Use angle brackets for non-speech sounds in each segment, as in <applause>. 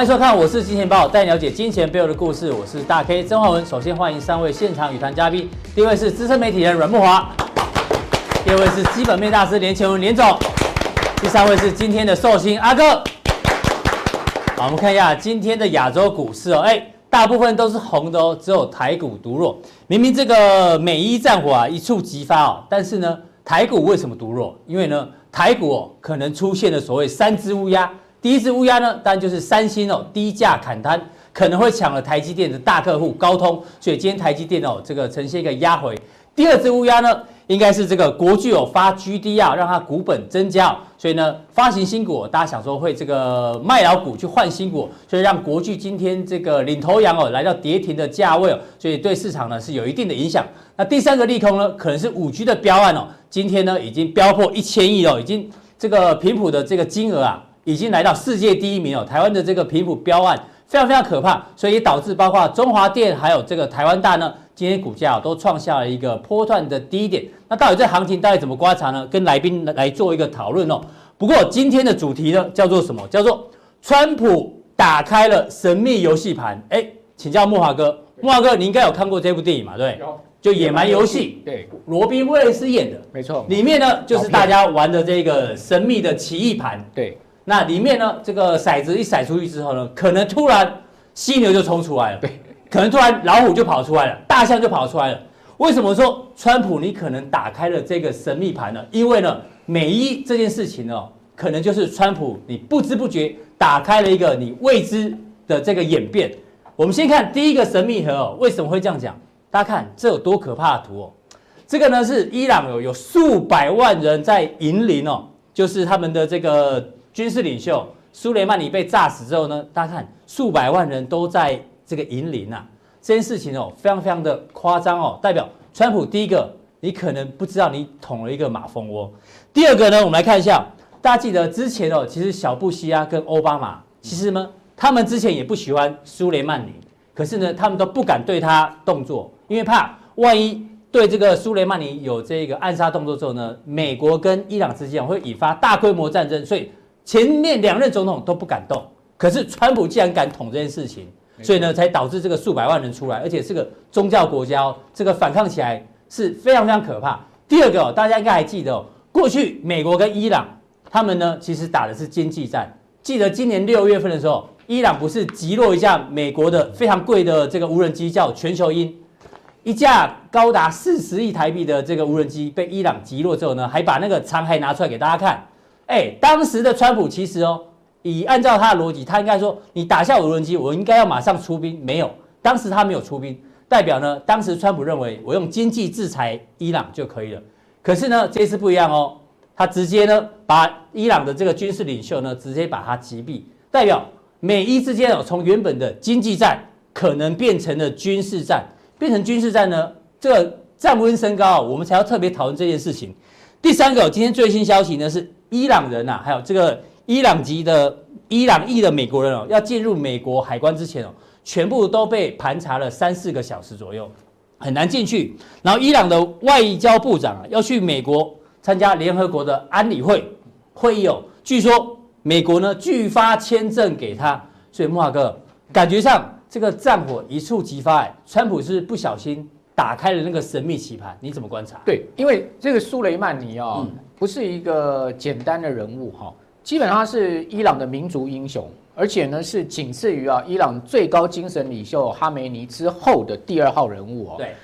欢迎收看，我是金钱豹，带你了解金钱背后的故事。我是大 K 曾焕文。首先欢迎三位现场与谈嘉宾，第一位是资深媒体人阮慕华，第二位是基本面大师连干文连总，第三位是今天的寿星阿哥。好，我们看一下今天的亚洲股市哦，哎，大部分都是红的哦，只有台股独弱。明明这个美伊战火啊一触即发哦，但是呢，台股为什么独弱？因为呢，台股可能出现了所谓三只乌鸦。第一只乌鸦呢，当然就是三星哦，低价砍单，可能会抢了台积电的大客户高通，所以今天台积电哦，这个呈现一个压回。第二只乌鸦呢，应该是这个国巨有发 GDR，让它股本增加，所以呢，发行新股，大家想说会这个卖老股去换新股，所以让国巨今天这个领头羊哦，来到跌停的价位哦，所以对市场呢是有一定的影响。那第三个利空呢，可能是五 G 的标案哦，今天呢已经标破一千亿哦，已经这个频谱的这个金额啊。已经来到世界第一名哦，台湾的这个频谱标案非常非常可怕，所以也导致包括中华电还有这个台湾大呢，今天股价都创下了一个波段的低点。那到底这行情到底怎么观察呢？跟来宾来做一个讨论哦。不过今天的主题呢叫做什么？叫做川普打开了神秘游戏盘。哎，请教慕驊哥，慕驊哥，你应该有看过这部电影嘛？对，就野蛮游戏，对，罗宾威廉斯演的，没错。里面呢就是大家玩的这个神秘的奇异盘，对。那里面呢，这个骰子一骰出去之后呢，可能突然犀牛就冲出来了，对，可能突然老虎就跑出来了，大象就跑出来了。为什么说川普你可能打开了这个神秘盘呢？因为呢，美伊这件事情呢，可能就是川普你不知不觉打开了一个你未知的这个演变。我们先看第一个神秘盒哦，为什么会这样讲？大家看这有多可怕的图哦，这个呢是伊朗有有数百万人在引领哦，就是他们的这个。军事领袖苏雷曼尼被炸死之后呢，大家看数百万人都在这个营林啊，这件事情哦非常非常的夸张哦，代表川普第一个你可能不知道你捅了一个马蜂窝，第二个呢，我们来看一下，大家记得之前哦，其实小布希啊跟奥巴马其实呢，他们之前也不喜欢苏雷曼尼，可是呢，他们都不敢对他动作，因为怕万一对这个苏雷曼尼有这个暗杀动作之后呢，美国跟伊朗之间会引发大规模战争，所以。前面两任总统都不敢动，可是川普既然敢捅这件事情，所以呢，才导致这个数百万人出来，而且是个宗教国家哦，这个反抗起来是非常非常可怕。第二个哦，大家应该还记得哦，过去美国跟伊朗他们呢，其实打的是经济战。记得今年六月份的时候，伊朗不是击落一架美国的非常贵的这个无人机，叫全球鹰，一架高达四十亿台币的这个无人机被伊朗击落之后呢，还把那个残骸拿出来给大家看。哎，当时的川普其实哦，以按照他的逻辑，他应该说，你打下无人机，我应该要马上出兵。没有，当时他没有出兵，代表呢，当时川普认为我用经济制裁伊朗就可以了。可是呢，这次不一样哦，他直接呢把伊朗的这个军事领袖呢直接把他击毙，代表美伊之间哦，从原本的经济战可能变成了军事战，变成军事战呢，这个战温升高，我们才要特别讨论这件事情。第三个，今天最新消息呢是。伊朗人呐、啊，还有这个伊朗籍的伊朗裔的美国人哦，要进入美国海关之前哦，全部都被盘查了三四个小时左右，很难进去。然后伊朗的外交部长啊，要去美国参加联合国的安理会会议哦，据说美国呢拒发签证给他。所以慕驊哥，感觉上这个战火一触即发，哎，川普是不小心打开了那个神秘棋盘，你怎么观察？对，因为这个苏雷曼尼啊、哦。嗯不是一个简单的人物哈，基本上是伊朗的民族英雄，而且呢是仅次于啊伊朗最高精神领袖哈梅尼之后的第二号人物哦。对，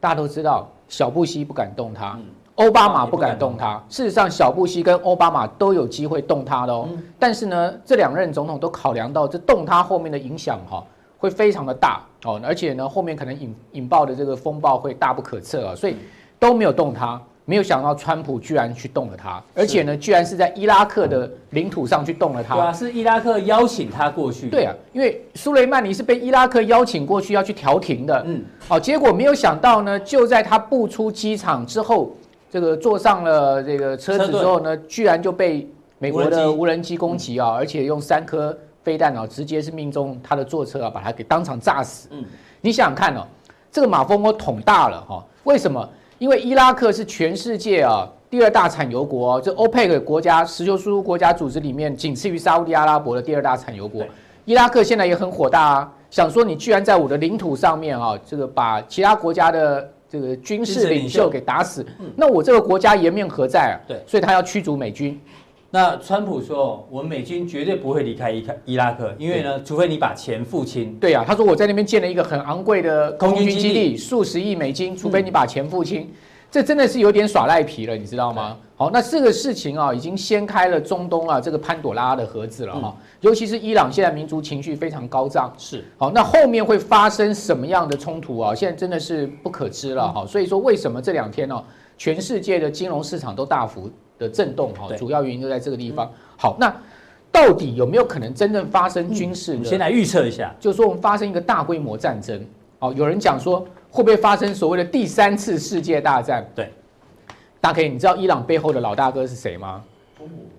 大家都知道，小布希不敢动他，奥巴马不敢动他。事实上，小布希跟奥巴马都有机会动他的哦。但是呢，这两任总统都考量到这动他后面的影响哈会非常的大哦，而且呢后面可能引引爆的这个风暴会大不可测啊，所以都没有动他。没有想到川普居然去动了他，而且呢，居然是在伊拉克的领土上去动了他。对啊，是伊拉克邀请他过去。对啊，因为苏雷曼尼是被伊拉克邀请过去要去调停的。嗯，好，结果没有想到呢，就在他步出机场之后，这个坐上了这个车子之后呢，居然就被美国的无人机攻击啊，而且用三颗飞弹啊，直接是命中他的座车啊，把他给当场炸死。嗯，你想想看哦，这个马蜂窝捅大了哈，为什么？因为伊拉克是全世界啊第二大产油国，这欧佩克国家石油输出国家组织里面仅次于沙乌地阿拉伯的第二大产油国。伊拉克现在也很火大啊，想说你居然在我的领土上面啊，这个把其他国家的这个军事领袖给打死，那我这个国家颜面何在啊？对，所以他要驱逐美军。那川普说，我们美军绝对不会离开伊伊拉克，因为呢，除非你把钱付清。对啊，他说我在那边建了一个很昂贵的空军基地，数十亿美金，除非你把钱付清。嗯、这真的是有点耍赖皮了，你知道吗？好，那这个事情啊，已经掀开了中东啊这个潘朵拉的盒子了哈。嗯、尤其是伊朗现在民族情绪非常高涨，是好，那后面会发生什么样的冲突啊？现在真的是不可知了哈。所以说，为什么这两天呢，全世界的金融市场都大幅的震动哈，主要原因就在这个地方。好，那到底有没有可能真正发生军事？先来预测一下，就是说我们发生一个大规模战争。哦，有人讲说会不会发生所谓的第三次世界大战？对，大 K，你知道伊朗背后的老大哥是谁吗？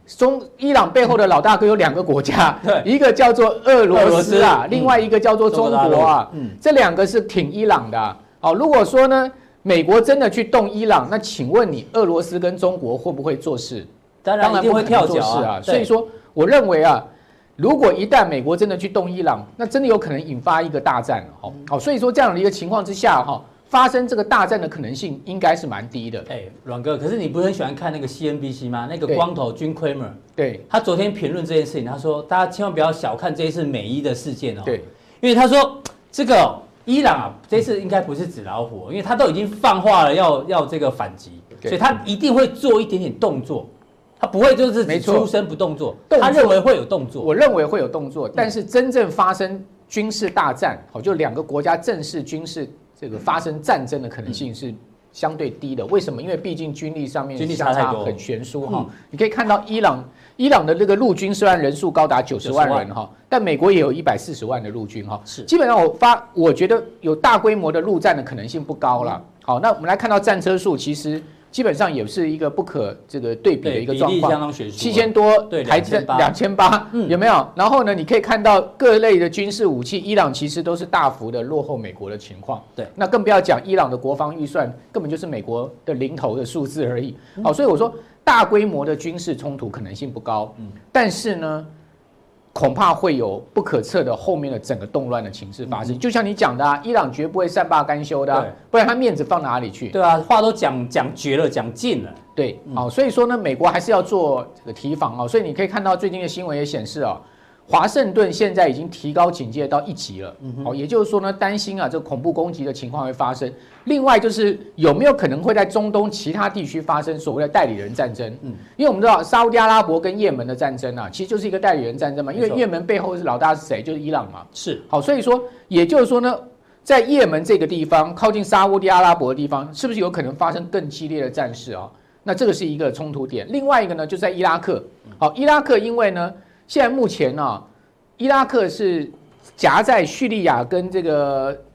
中伊朗背后的老大哥有两个国家，<laughs> 对，一个叫做俄罗斯啊，另外一个叫做中国啊。嗯，这两个是挺伊朗的。哦，如果说呢？美国真的去动伊朗，那请问你俄罗斯跟中国会不会做事？当然一定会跳脚啊！所以说，我认为啊，如果一旦美国真的去动伊朗，那真的有可能引发一个大战。好，好，所以说这样的一个情况之下，哈，发生这个大战的可能性应该是蛮低的。哎，阮哥，可是你不是很喜欢看那个 CNBC 吗？那个光头 Jim Cramer，对，他昨天评论这件事情，他说大家千万不要小看这一次美伊的事件哦。对，因为他说这个。伊朗啊，这次应该不是纸老虎，因为他都已经放话了要，要要这个反击，所以他一定会做一点点动作，他不会就是没出声不动作。他认为会有动作，我认为会有动作，但是真正发生军事大战，好，就两个国家正式军事这个发生战争的可能性是相对低的。为什么？因为毕竟军力上面相差很悬殊哈。你可以看到伊朗。伊朗的这个陆军虽然人数高达九十万人哈，但美国也有一百四十万的陆军哈。是，基本上我发，我觉得有大规模的陆战的可能性不高了。好，那我们来看到战车数，其实基本上也是一个不可这个对比的一个状况。七千多台战两千八，有没有？然后呢，你可以看到各类的军事武器，伊朗其实都是大幅的落后美国的情况。对，那更不要讲伊朗的国防预算根本就是美国的零头的数字而已。好，所以我说。大规模的军事冲突可能性不高，嗯，但是呢，恐怕会有不可测的后面的整个动乱的情势发生。就像你讲的啊，伊朗绝不会善罢甘休的，不然他面子放哪里去？对啊，话都讲讲绝了，讲尽了。对，好，所以说呢，美国还是要做这个提防啊。所以你可以看到最近的新闻也显示啊。华盛顿现在已经提高警戒到一级了，好，也就是说呢，担心啊，这个恐怖攻击的情况会发生。另外就是有没有可能会在中东其他地区发生所谓的代理人战争？嗯，因为我们知道沙乌地阿拉伯跟也门的战争啊，其实就是一个代理人战争嘛。因为也门背后是老大是谁？就是伊朗嘛。是，好，所以说也就是说呢，在也门这个地方靠近沙乌地阿拉伯的地方，是不是有可能发生更激烈的战事啊？那这个是一个冲突点。另外一个呢，就在伊拉克。好，伊拉克因为呢。现在目前呢、啊，伊拉克是夹在叙利亚跟这个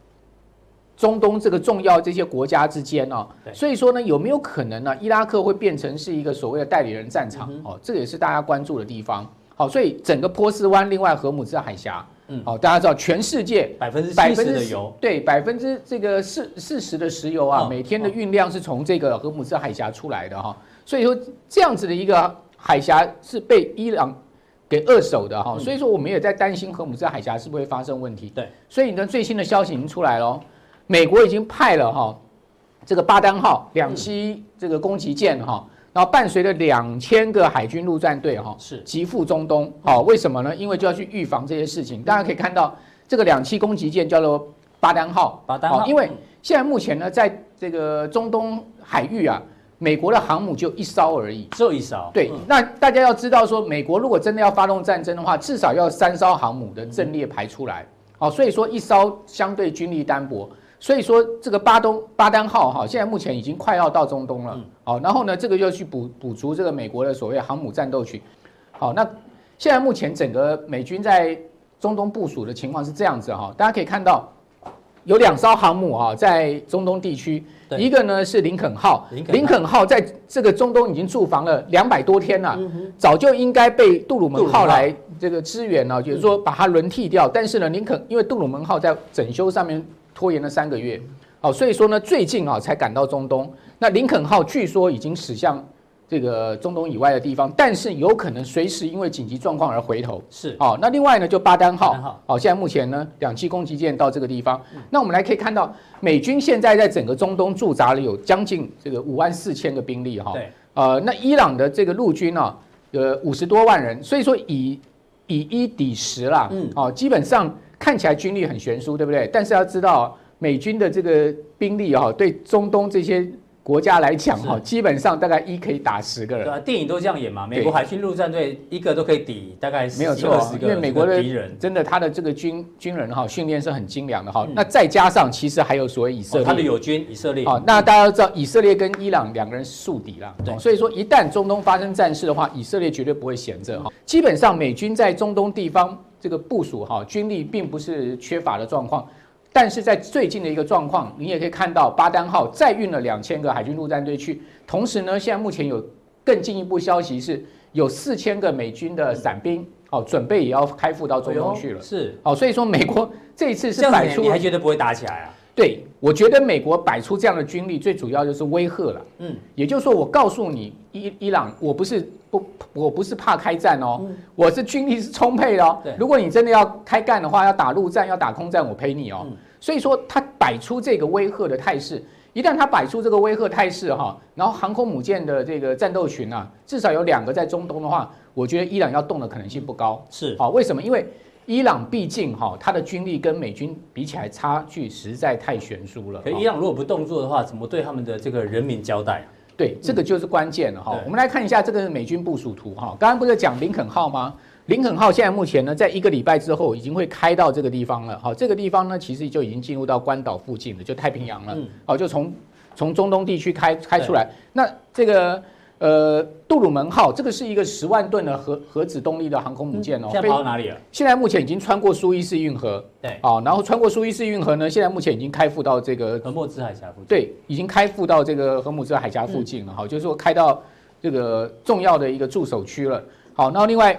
中东这个重要这些国家之间哦，所以说呢，有没有可能呢，伊拉克会变成是一个所谓的代理人战场哦？这个也是大家关注的地方。好，所以整个波斯湾，另外荷姆兹海峡，嗯，好，大家知道全世界百分之七十的油，对，百分之这个四四十的石油啊，每天的运量是从这个荷姆兹海峡出来的哈。所以说这样子的一个海峡是被伊朗。给二手的哈，所以说我们也在担心荷姆兹海峡是不是会发生问题。对，所以呢，最新的消息已经出来了，美国已经派了哈这个巴丹号两栖这个攻击舰哈，然后伴随着两千个海军陆战队哈是急赴中东。好，为什么呢？因为就要去预防这些事情。大家可以看到这个两栖攻击舰叫做巴丹号，巴丹号，因为现在目前呢，在这个中东海域啊。美国的航母就一艘而已，只有一艘。对，那大家要知道说，美国如果真的要发动战争的话，至少要三艘航母的阵列排出来。好，所以说一艘相对军力单薄。所以说这个巴东巴丹号哈，现在目前已经快要到中东了。好，然后呢，这个又去补补足这个美国的所谓航母战斗群。好，那现在目前整个美军在中东部署的情况是这样子哈，大家可以看到有两艘航母哈，在中东地区。对。一个呢是林肯号，林肯号。在这个中东已经驻防了两百多天了，早就应该被杜鲁门号来这个支援了，就是说把它轮替掉。但是呢，林肯因为杜鲁门号在整修上面拖延了三个月，哦，所以说呢最近啊才赶到中东。那林肯号据说已经驶向这个中东以外的地方，但是有可能随时因为紧急状况而回头。是，好，那另外呢，就巴丹号，好，好，现在目前呢，两栖攻击舰到这个地方，嗯，那我们来可以看到，美军现在在整个中东驻扎了有将近这个五万四千个兵力哈，对，呃，那伊朗的这个陆军呢，呃，五十多万人，所以说以以一抵十啦，嗯，哦，基本上看起来军力很悬殊，对不对？但是要知道，美军的这个兵力哈，对中东这些。国家来讲哈，基本上大概一可以打十个人。对啊，电影都这样演嘛。美国海军陆战队一个都可以抵大概。没有错，因为美国的敌人真的他的这个军军人哈训练是很精良的哈。那再加上其实还有所谓以色列，他的友军以色列。好，那大家都知道以色列跟伊朗两个人是宿敌啦。对，所以说一旦中东发生战事的话，以色列绝对不会闲着哈。基本上美军在中东地方这个部署哈军力并不是缺乏的状况。但是在最近的一个状况，你也可以看到巴丹号再运了两千个海军陆战队去，同时呢，现在目前有更进一步消息是，有四千个美军的伞兵，哦，准备也要开赴到中东去了。是，哦，所以说美国这一次是摆出，你还觉得不会打起来啊？对，我觉得美国摆出这样的军力，最主要就是威吓了。嗯，也就是说，我告诉你，伊伊朗，我不是不，我不是怕开战哦，嗯、我是军力是充沛的哦。对，如果你真的要开干的话，要打陆战，要打空战，我陪你哦。嗯所以说，他摆出这个威吓的态势，一旦他摆出这个威吓态势哈，然后航空母舰的这个战斗群啊，至少有两个在中东的话，我觉得伊朗要动的可能性不高。是，好，为什么？因为伊朗毕竟哈，他的军力跟美军比起来差距实在太悬殊了。可伊朗如果不动作的话，怎么对他们的这个人民交代？对，这个就是关键了哈。我们来看一下这个美军部署图哈，刚刚不是讲林肯号吗？林肯号现在目前呢，在一个礼拜之后已经会开到这个地方了。哈，这个地方呢，其实就已经进入到关岛附近了，就太平洋了。哦，就从从中东地区开开出来。那这个呃杜鲁门号，这个是一个十万吨的核核子动力的航空母舰哦。现在跑到哪里了？现在目前已经穿过苏伊士运河。对。好，然后穿过苏伊士运河呢，现在目前已经开赴到这个荷默兹海峡附近。对，已经开赴到这个荷默兹海峡附近了。哈，就是说开到这个重要的一个驻守区了。好，然后另外。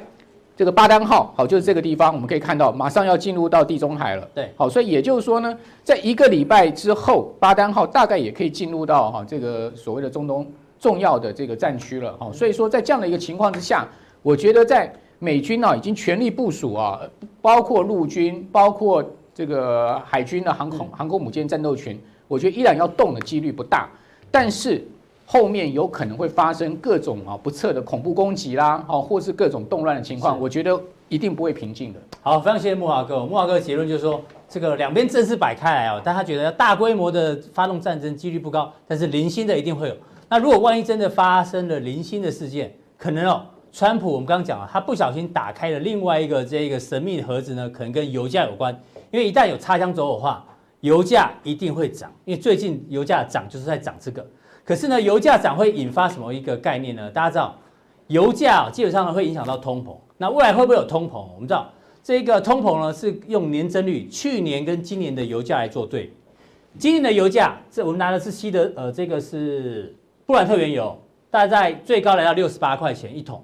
这个巴丹号好，就是这个地方，我们可以看到，马上要进入到地中海了。对，好，所以也就是说呢，在一个礼拜之后，巴丹号大概也可以进入到哈这个所谓的中东重要的这个战区了。哈，所以说在这样的一个情况之下，我觉得在美军呢已经全力部署啊，包括陆军，包括这个海军的航空航空母舰战斗群，我觉得依然要动的几率不大，但是。后面有可能会发生各种啊不测的恐怖攻击啦，哦，或是各种动乱的情况，我觉得一定不会平静的。好，非常谢谢木华哥。木华哥的结论就是说，这个两边阵势摆开来哦，但他觉得要大规模的发动战争几率不高，但是零星的一定会有。那如果万一真的发生了零星的事件，可能哦，川普我们刚刚讲了，他不小心打开了另外一个这个神秘的盒子呢，可能跟油价有关。因为一旦有擦枪走火的话，油价一定会涨，因为最近油价涨就是在涨这个。可是呢，油价涨会引发什么一个概念呢？大家知道，油价基本上呢会影响到通膨。那未来会不会有通膨？我们知道，这个通膨呢是用年增率，去年跟今年的油价来做对。今年的油价，这我们拿的是西德，呃，这个是布兰特原油，大概最高来到六十八块钱一桶。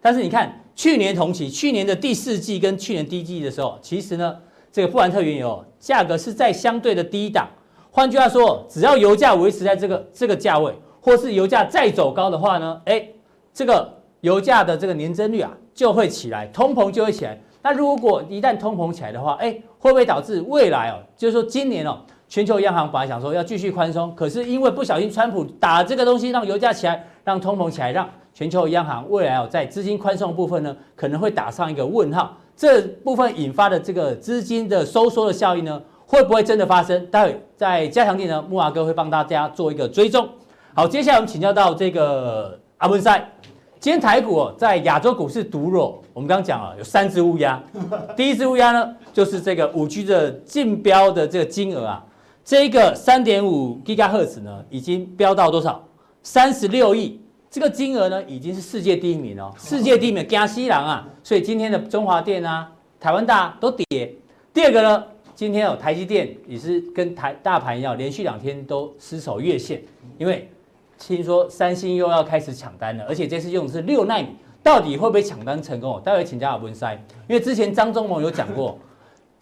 但是你看，去年同期，去年的第四季跟去年第一季的时候，其实呢，这个布兰特原油价格是在相对的低档。换句话说，只要油价维持在这个这个价位，或是油价再走高的话呢，哎，这个油价的这个年增率啊就会起来，通膨就会起来。那如果一旦通膨起来的话，哎，会不会导致未来哦，就是说今年哦，全球央行本来想说要继续宽松，可是因为不小心川普打这个东西，让油价起来，让通膨起来，让全球央行未来哦在资金宽松的部分呢，可能会打上一个问号。这部分引发的这个资金的收缩的效应呢？会不会真的发生？待会在加强錠呢，慕驊哥会帮大家做一个追踪。好，接下来我们请教到这个阿文赛。今天台股，在亚洲股市独弱。我们刚刚讲了有三只乌鸦，第一只乌鸦呢，就是这个五 G 的竞标的这个金额啊，这个三点五吉赫兹呢，已经飙到多少？三十六亿。这个金额呢，已经是世界第一名哦，世界第一名加西郎啊。所以今天的中华电啊、台湾大都跌。第二个呢？今天哦，台积电也是跟台大盘一样，连续两天都失守月线，因为听说三星又要开始抢单了，而且这次用的是六纳米，到底会不会抢单成功？待会请教阿文塞，因为之前张忠谋有讲过，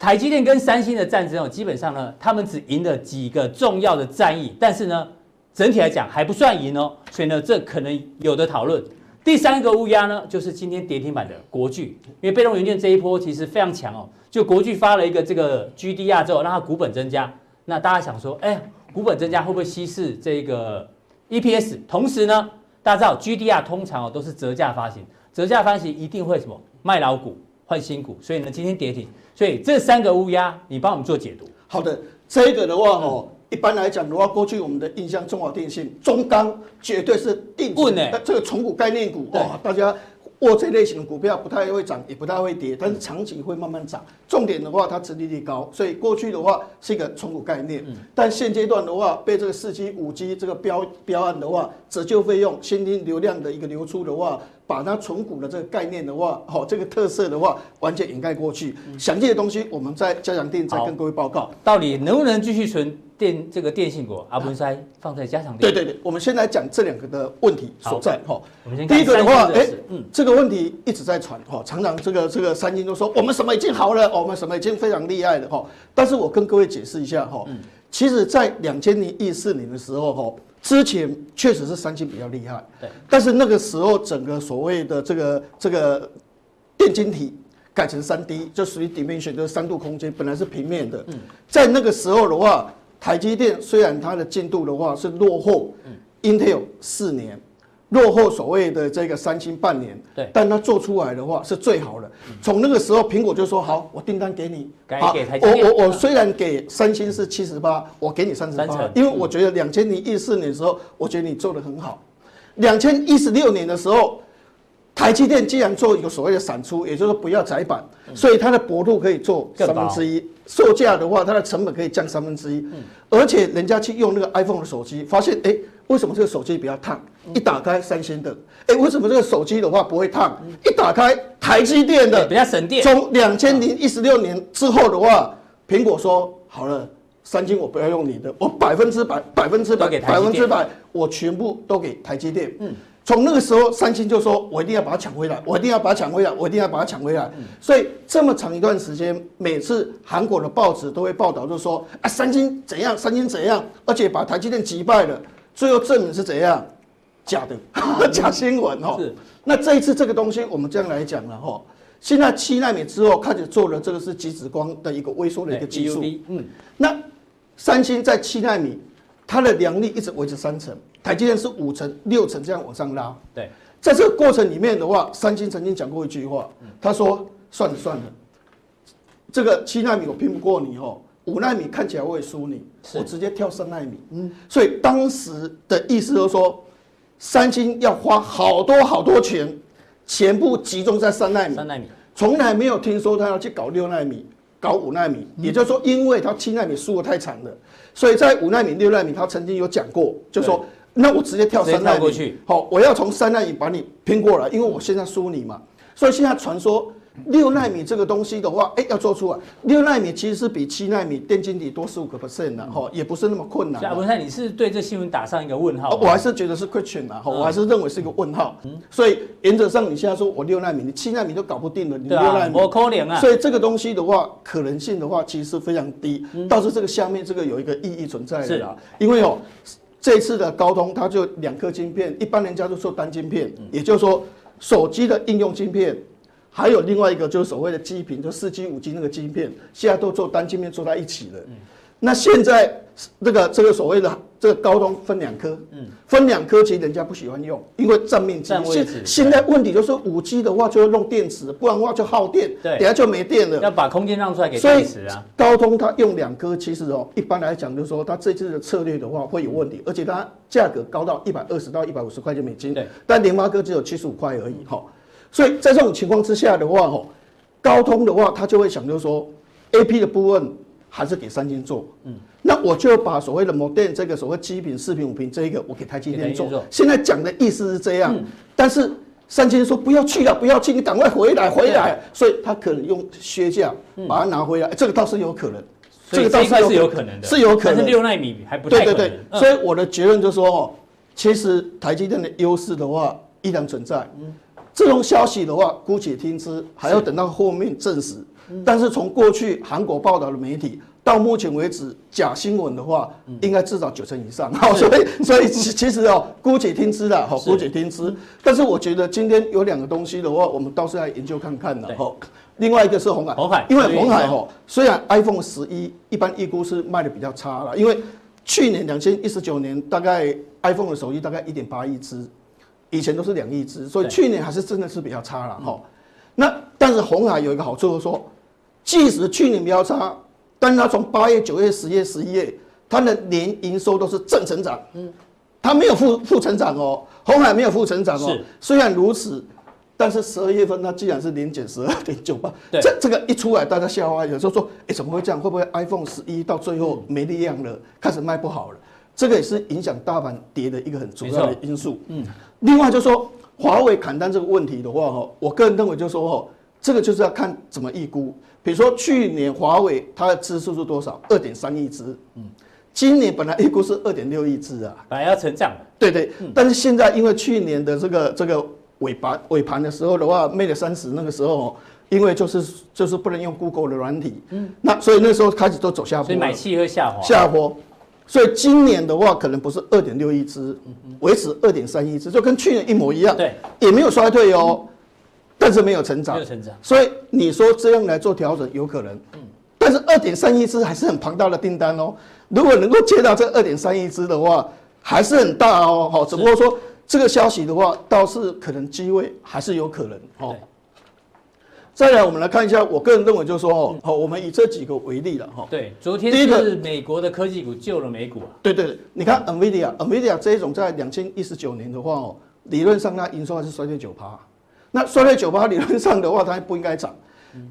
台积电跟三星的战争哦，基本上呢，他们只赢了几个重要的战役，但是呢，整体来讲还不算赢哦，所以呢，这可能有的讨论。第三个乌鸦呢，就是今天跌停板的国巨，因为被动元件这一波其实非常强哦。就国巨发了一个这个 GDR 之后，让它股本增加。那大家想说，哎，股本增加会不会稀释这个 EPS？同时呢，大家知道 GDR 通常哦都是折价发行，折价发行一定会什么卖老股换新股，所以呢今天跌停。所以这三个乌鸦，你帮我们做解读。好的，这个的话哦。嗯一般来讲的话，过去我们的印象，中华电信、中钢绝对是定稳的这个重股概念股哦，大家握这类型的股票不太会涨，也不太会跌，但是长期会慢慢涨。重点的话，它殖利率高，所以过去的话是一个存股概念。但现阶段的话，被这个四 G、五 G 这个标标案的话，折旧费用、现金流量的一个流出的话。把它存股的这个概念的话，好，这个特色的话，完全掩盖过去。详细的东西，我们在加强店再跟各位报告。到底能不能继续存电这个电信股？阿文塞放在加强錠。对对对，我们先来讲这两个的问题所在。哈，我们先第一个的话，哎，嗯，这个问题一直在传。哈，常常这个这个三星都说我们什么已经好了，我们什么已经非常厉害了。哈，但是我跟各位解释一下。哈，其实在两千零一四年的时候，哈。之前确实是三星比较厉害，对，但是那个时候整个所谓的这个这个电晶体改成三 D，就属于 dimension 就是三度空间，本来是平面的。在那个时候的话，台积电虽然它的进度的话是落后 Intel 四年。落后所谓的这个三星半年，对，但它做出来的话是最好的。从那个时候，苹果就说好，我订单给你，好，我我我虽然给三星是七十八，我给你三十八，因为我觉得两千零一四年的时候，我觉得你做得很好。两千一十六年的时候，台积电既然做一个所谓的闪出，也就是说不要窄板，所以它的薄度可以做三分之一，售价的话，它的成本可以降三分之一，而且人家去用那个 iPhone 的手机，发现哎。为什么这个手机比较烫？一打开三星的，哎，为什么这个手机的话不会烫？一打开台积电的，比较省电。从两千零一十六年之后的话，苹果说好了，三星我不要用你的，我百分之百、百分之百、百分之百，我全部都给台积电。嗯，从那个时候，三星就说我一定要把它抢回来，我一定要把它抢回来，我一定要把它抢回来。所以这么长一段时间，每次韩国的报纸都会报道，就说啊，三星怎样，三星怎样，而且把台积电击败了。最后证明是怎样？假的，<laughs> 假新闻哦。是。那这一次这个东西，我们这样来讲了哈。现在七纳米之后开始做了这个是极紫光的一个微缩的一个技术。嗯。那三星在七纳米，它的良率一直维持三成，台积电是五成、六成这样往上拉。对。在这个过程里面的话，三星曾经讲过一句话，他说：“算了算了，这个七纳米我拼不过你哦。”五纳米看起来我也输你，我直接跳三纳米。嗯，所以当时的意思就是说，三星要花好多好多钱，全部集中在三纳米。三纳米，从来没有听说他要去搞六纳米，搞五纳米。也就是说，因为他七纳米输的太惨了，所以在五纳米、六纳米，他曾经有讲过，就说那我直接跳三纳米。好，我要从三纳米把你拼过来，因为我现在输你嘛。所以现在传说。六纳米这个东西的话，哎，要做出来。六纳米其实是比七纳米电晶体多十五个 percent 的哈，也不是那么困难。文泰，你是对这新闻打上一个问号？我还是觉得是 question 啊，我还是认为是一个问号。所以原则上，你现在说我六纳米，你七纳米都搞不定了，你六纳米，我可怜啊。所以这个东西的话，可能性的话，其实是非常低。倒是这个下面这个有一个意义存在的啦，因为哦，这次的高通，它就两颗晶片，一般人家都说单晶片，也就是说手机的应用晶片。还有另外一个就是所谓的基频，就四 G、五 G 那个晶片，现在都做单晶片做在一起了。那现在这个这个所谓的这个高通分两颗，分两颗其实人家不喜欢用，因为占面积。占位置。现在问题就是五 G 的话就要弄电池，不然的话就耗电，等下就没电了。要把空间让出来给电池啊。高通它用两颗，其实哦，一般来讲就是说它这次的策略的话会有问题，而且它价格高到一百二十到一百五十块钱美金。对。但联发科只有七十五块而已，哈。所以在这种情况之下的话，吼，高通的话，他就会想，就是说，A P 的部分还是给三星做，嗯，那我就把所谓的 modem 这个所谓基品、四品、五品这一个，我给台积电做。现在讲的意思是这样，但是三星说不要去了，不要去，你赶快回来，回来。所以他可能用削价把它拿回来，这个倒是有可能，这个倒是有可能的，是有可能。但是六纳米还不。对对对，所以我的结论就是说，哦，其实台积电的优势的话依然存在。嗯。这种消息的话，姑且听之，还要等到后面证实。但是从过去韩国报道的媒体到目前为止，假新闻的话，应该至少九成以上。好，<laughs> 所以所以其其实哦，姑且听之啦，好，姑且听之。但是我觉得今天有两个东西的话，我们倒是来研究看看的。哈，另外一个是红海，红海，因为红海哦，虽然 iPhone 十一一般预估是卖的比较差了，因为去年两千一十九年大概 iPhone 的手机大概一点八亿只，以前都是两亿只，所以去年还是真的是比较差了。哈，那但是红海有一个好处就是说，即使去年比较差。但是它从八月、九月、十月、十一月，它的年营收都是正成长，嗯，它没有负负成长哦，红海没有负成长哦。虽然如此，但是十二月份它既然是年减十二点九八，这这个一出来，大家笑话，有时候说，哎，怎么会这样？会不会 iPhone 十一到最后没力量了，开始卖不好了？这个也是影响大盘跌的一个很重要的因素。嗯，另外就是说华为砍单这个问题的话，哈，我个人认为就是说，哈，这个就是要看怎么预估。比如说去年华为它的支数是多少？二点三亿支。嗯，今年本来预估是二点六亿支啊，本来要成长。对对，但是现在因为去年的这个这个尾盘尾盘的时候的话，Mate 三十那个时候，因为就是就是不能用 Google 的软体，嗯，那所以那时候开始都走下坡，所以买气会下滑。下坡，所以今年的话可能不是二点六亿只，维持二点三亿只，就跟去年一模一样，对，也没有衰退哦。但是没有成长，没有成长，所以你说这样来做调整有可能，嗯，但是二点三亿只还是很庞大的订单哦。如果能够接到这二点三亿只的话，还是很大哦。好，只不过说这个消息的话，倒是可能机会还是有可能哦。再来，我们来看一下，我个人认为就是说哦，好，我们以这几个为例了哈。对，昨天第一个是美国的科技股救了美股啊。对对对，你看 NVIDIA，NVIDIA 这一种在两千一十九年的话哦，理论上它营收还是衰退九趴。那衰退九趴理论上的话，它不应该涨，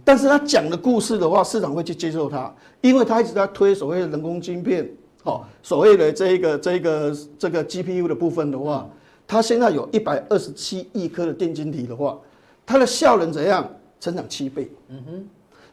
但是他讲的故事的话，市场会去接受它，因为它一直在推所谓的人工晶片，哦，所谓的这一个这一个这个 GPU 的部分的话，它现在有一百二十七亿颗的电晶体的话，它的效能怎样？成长七倍，嗯哼，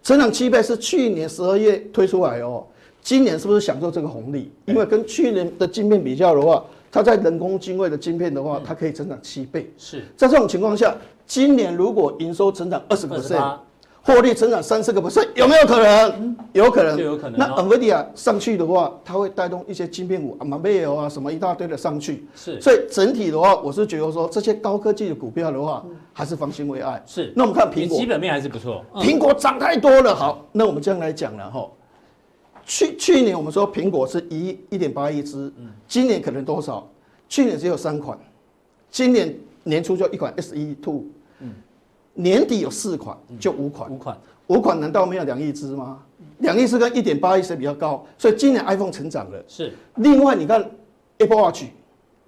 成长七倍是去年十二月推出来哦，今年是不是享受这个红利？因为跟去年的晶片比较的话，它在人工精位的晶片的话，它可以成长七倍，是在这种情况下。今年如果营收成长二十个 percent，获利成长三十个 percent，有没有可能？有可能，就有可能。那 NVIDIA 上去的话，它会带动一些晶片股啊、Marvell 啊什么一大堆的上去。是，所以整体的话，我是觉得说这些高科技的股票的话，还是方兴未艾。是。那我们看苹果，基本面还是不错。苹果涨太多了。好，那我们这样来讲了哈。去去年我们说苹果是一一点八亿只，今年可能多少？去年只有三款，今年年初就一款 SE Two。年底有四款，就五款，五款，五款难道没有两亿支吗？两亿支跟一点八亿谁比较高？所以今年 iPhone 成长了。是。另外你看 Apple Watch，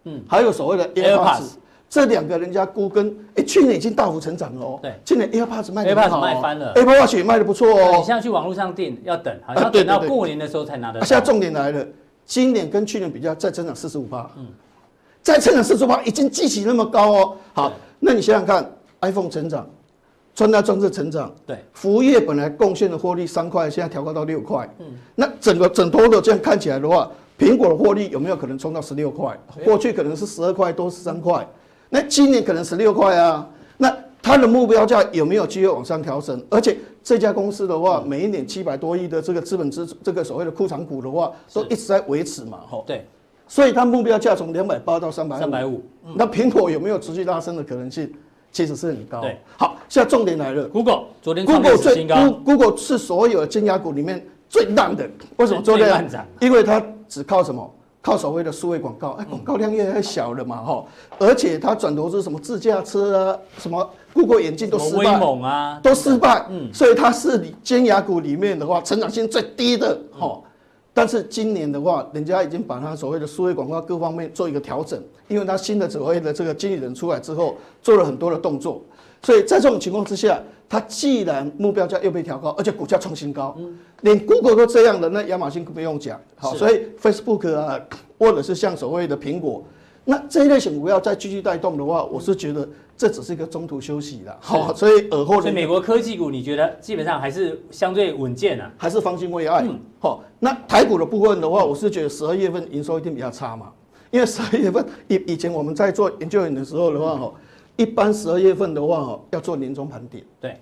嗯，还有所谓的 AirPods，这两个人家估跟，哎，去年已经大幅成长了哦。对。今年 AirPods 卖的好，卖翻了。Apple Watch 也卖的不错哦。你现在去网络上订要等，好像等到过年的时候才拿得到。现在重点来了，今年跟去年比较再增长四十五趴，嗯，再增长四十五趴，已经激起那么高哦。好，那你想想看，iPhone 成长。穿戴装置成长，对，服务业本来贡献的获利三块，现在调高到六块。嗯，那整个整坨的这样看起来的话，苹果的获利有没有可能冲到十六块？过去可能是十二块多十三块，那今年可能十六块啊。那它的目标价有没有机会往上调整？而且这家公司的话，每一年七百多亿的这个资本支这个所谓的库藏股的话，都一直在维持嘛，吼。对，所以它目标价从两百八到三百五。三百五。那苹果有没有持续拉升的可能性？其实是很高。对，好，现在重点来了。Google 昨天 Google 最 Google 是所有的尖牙股里面最烂的。为什么 <laughs> 昨天？因为它只靠什么？靠所谓的数位广告，哎，广告量越来越小了嘛，哈。而且它转投资什么自驾车啊，什么 Google 眼镜都失败。猛啊，都失败。嗯，所以它是尖牙股里面的话，成长性最低的，哈。但是今年的话，人家已经把它所谓的数位广告各方面做一个调整，因为它新的所谓的这个经理人出来之后，做了很多的动作，所以在这种情况之下，它既然目标价又被调高，而且股价创新高，连 Google 都这样的，那亚马逊更不用讲，好，所以 Facebook 啊，或者是像所谓的苹果。那这一类型股票再继续带动的话，我是觉得这只是一个中途休息了，好，所以尔后。所以美国科技股你觉得基本上还是相对稳健啊，还是方兴未艾？好，那台股的部分的话，我是觉得十二月份营收一定比较差嘛，因为十二月份以以前我们在做研究员的时候的话，哈，一般十二月份的话，哈，要做年终盘点。对，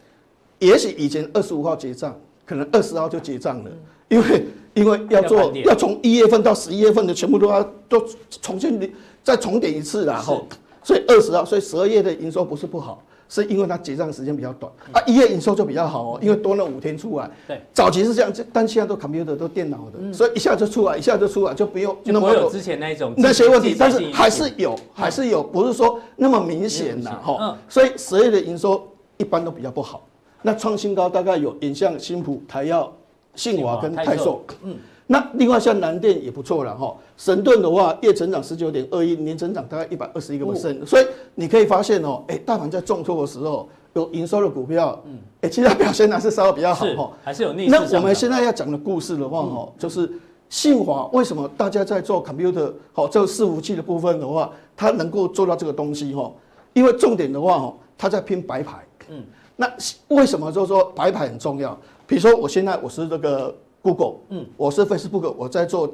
也许以前二十五号结账，可能二十号就结账了。因为因为要做要从一月份到十一月份的全部都要都重新再重点一次然后，所以二十号，所以十二月的营收不是不好。是因为它结账时间比较短啊，一月营收就比较好哦，因为多了五天出来。对，早期是这样，但现在都 computer 都电脑的，所以一下就出来，一下就出来，就不用那么有之前那种那些问题，但是还是有，还是有，不是说那么明显的哈。所以十二月的营收一般都比较不好。那创新高大概有影像、新普、台药、信华跟泰硕。嗯。那另外像南电也不错了哈，神盾的话月成长十九点二一，年成长大概一百二十一个 percent，所以你可以发现哦，哎，大盘在重挫的时候有营收的股票，嗯，哎，其他表现还是稍微比较好哈，还是有逆势。那我们现在要讲的故事的话哈，就是信华为什么大家在做 computer 好这个伺服器的部分的话，它能够做到这个东西哈，因为重点的话哈，它在拼白牌，嗯，那为什么就是说白牌很重要？比如说我现在我是这个。Google，嗯，我是 Facebook，我在做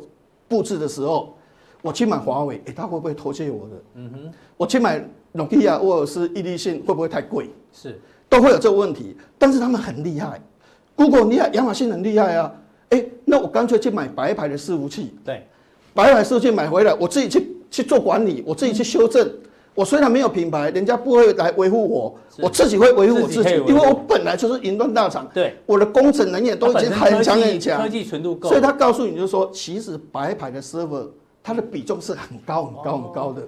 布置的时候，我去买华为，哎，他会不会偷窃我的？嗯哼，我去买 Nokia 或者是伊利信，会不会太贵？是，都会有这个问题。但是他们很厉害，Google 厉害，亚马逊很厉害啊。哎，那我干脆去买白牌的伺服器，对，白牌伺服器买回来，我自己去去做管理，我自己去修正。我虽然没有品牌，人家不会来维护我，我自己会维护我自己，因为我本来就是云端大厂，对，我的工程能力都已经很强很强，科技纯度够，所以他告诉你就是说，其实白牌的 server 它的比重是很高很高很高的。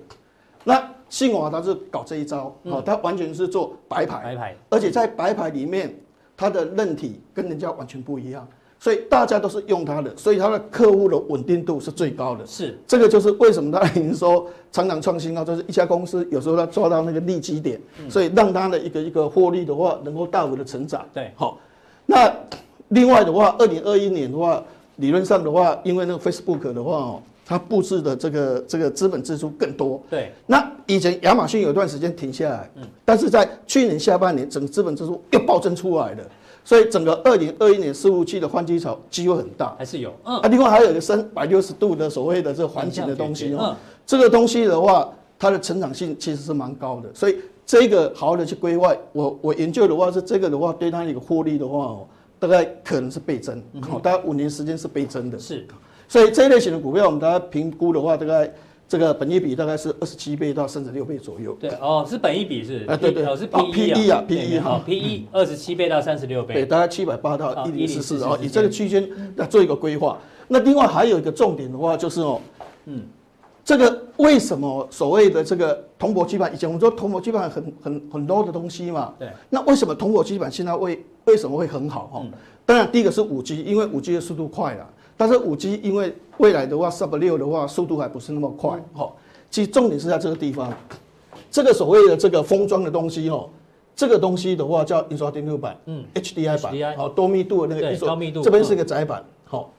那信华他是搞这一招，哦，他完全是做白牌，白牌，而且在白牌里面，它的韧体跟人家完全不一样。所以大家都是用它的，所以它的客户的稳定度是最高的。是，这个就是为什么它营收常常创新高，就是一家公司有时候它抓到那个利基点，所以让它的一个一个获利的话能够大幅的成长。对，好。那另外的话，二零二一年的话，理论上的话，因为那个 Facebook 的话哦，它布置的这个这个资本支出更多。对。那以前亚马逊有一段时间停下来，嗯，但是在去年下半年，整个资本支出又暴增出来了。所以整个二零二一年伺服器的换机潮机会很大，还是有。嗯。啊，另外还有一个三百六十度的所谓的这个环境的东西哦。这个东西的话，它的成长性其实是蛮高的。所以这个好好的去规划，我我研究的话是这个的话，对它一个获利的话哦，大概可能是倍增。好，大概五年时间是倍增的。是。所以这一类型的股票，我们大家评估的话，大概。这个本益比大概是二十七倍到三十六倍左右。对哦，是本益比是？啊，对对，是 P E 啊，P E 哈，P E 二十七倍到三十六倍。对，大概七百八到一零四四，然后以这个区间来做一个规划。那另外还有一个重点的话，就是哦，嗯，这个为什么所谓的这个铜箔基板？以前我们说铜箔基板很很很 low 的东西嘛。对。那为什么铜箔基板现在为为什么会很好？哈，当然第一个是五 G，因为五 G 的速度快了。但是五 G 因为未来的话，Sub 六的话速度还不是那么快，哈。其实重点是在这个地方，这个所谓的这个封装的东西哦，这个东西的话叫印刷电路板，嗯，HDI 板，好多密度的那个，高密度，这边是一个窄板，好，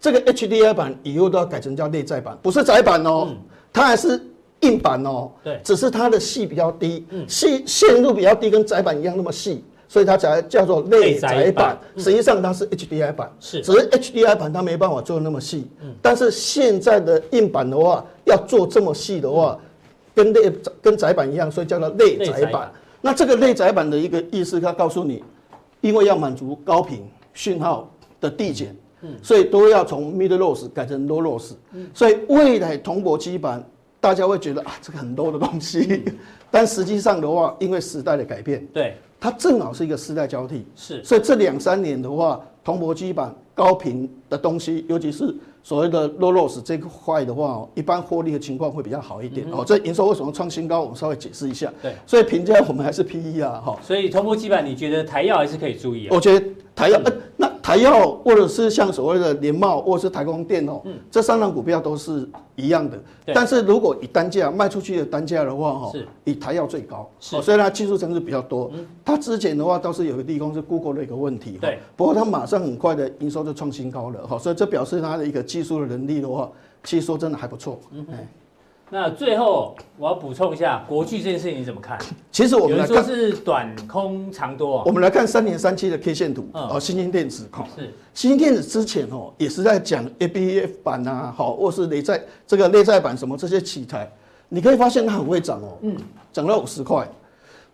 这个 HDI 板以后都要改成叫内在板，不是窄板哦，它还是硬板哦，对，只是它的细比较低，嗯。细线路比较低，跟窄板一样那么细。所以它才叫做内窄板，实际上它是 HDI 板，是，只是 HDI 板它没办法做那么细，但是现在的硬板的话，要做这么细的话，跟内跟窄板一样，所以叫做内窄板。那这个内窄板的一个意思，它告诉你，因为要满足高频讯号的递减，所以都要从 mid loss 改成 low loss，所以未来铜箔基板大家会觉得啊，这个很 low 的东西，但实际上的话，因为时代的改变，对。它正好是一个时代交替，是，所以这两三年的话，铜箔基板高频的东西，尤其是所谓的 low loss 这块的话，一般获利的情况会比较好一点。哦，这营收为什么创新高？我们稍微解释一下。对，所以评价我们还是 PE 啊，哈。所以铜箔基板，你觉得台药还是可以注意啊？我觉得台燿，呃，那。台药或者是像所谓的联茂或者是台光电哦，这三档股票都是一样的。但是如果以单价卖出去的单价的话，哈，以台药最高。是，所以它技术层次比较多。它之前的话倒是有个地方是 Google 的一个问题。对。不过它马上很快的营收就创新高了，哈，所以这表示它的一个技术的能力的话，其实说真的还不错。嗯。那最后我要补充一下，国巨这件事情你怎么看？其实我们来看是短空长多啊。我们来看三年三期的 K 线图，哦，新兴电子，哈，是新兴电子之前哦也是在讲 ABF 板啊，好，或是内在这个内在板什么这些题材，你可以发现它很会涨哦，嗯，涨到五十块，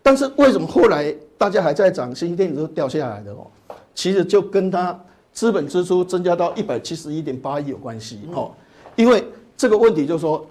但是为什么后来大家还在涨，新兴电子都掉下来的哦？其实就跟它。资本支出增加到一百七十一点八亿有关系哦，因为这个问题就是说，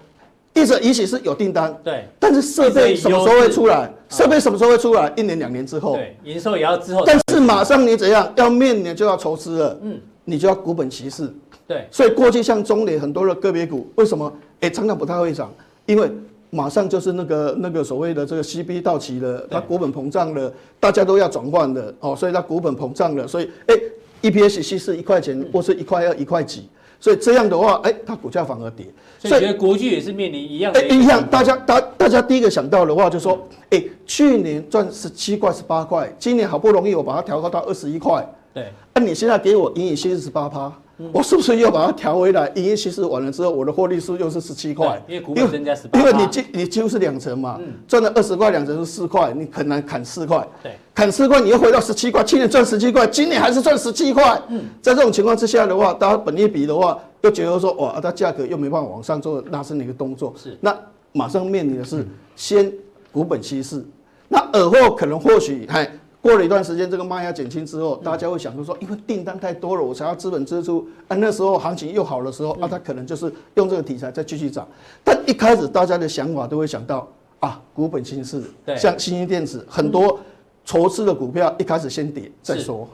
一直也许是有订单，对，但是设备什么时候会出来？设备什么时候会出来？一年两年之后，对，营收也要之后。但是马上你怎样要面临就要筹资了，嗯，你就要股本齐释，对，所以过去像中联很多的个别股，为什么哎常常不太会涨？因为马上就是那个那个所谓的这个 CB 到期了，它股本膨胀了，大家都要转换的哦，所以它股本膨胀了，所以哎 EPS 稀释一块钱或是一块二一块几，所以这样的话哎它股价反而跌。所以觉得国巨也是面临一样的一样，大家大大家第一个想到的话就是说，哎去年赚十七块十八块，今年好不容易我把它调高到二十一块，对，那你现在给我营业息十八趴。我是不是又把它调回来？营业稀释完了之后，我的获利数又是十七块，因为股本增加十八，因为你几你几乎是两成嘛，赚了二十块，两成是四块，你很难砍四块，对，砍四块你又回到十七块，去年赚十七块，今年还是赚十七块，嗯，在这种情况之下的话，大家本益比的话，又觉得说哇，它价格又没办法往上做拉升的一个动作，是，那马上面临的是先股本稀释，那尔后可能或许还。过了一段时间，这个卖压减轻之后，大家会想说说，因为订单太多了，我才要资本支出啊。那时候行情又好的时候，啊，他可能就是用这个题材再继续涨。但一开始大家的想法都会想到啊，股本轻视，像新兴电子很多。筹资的股票一开始先跌再说。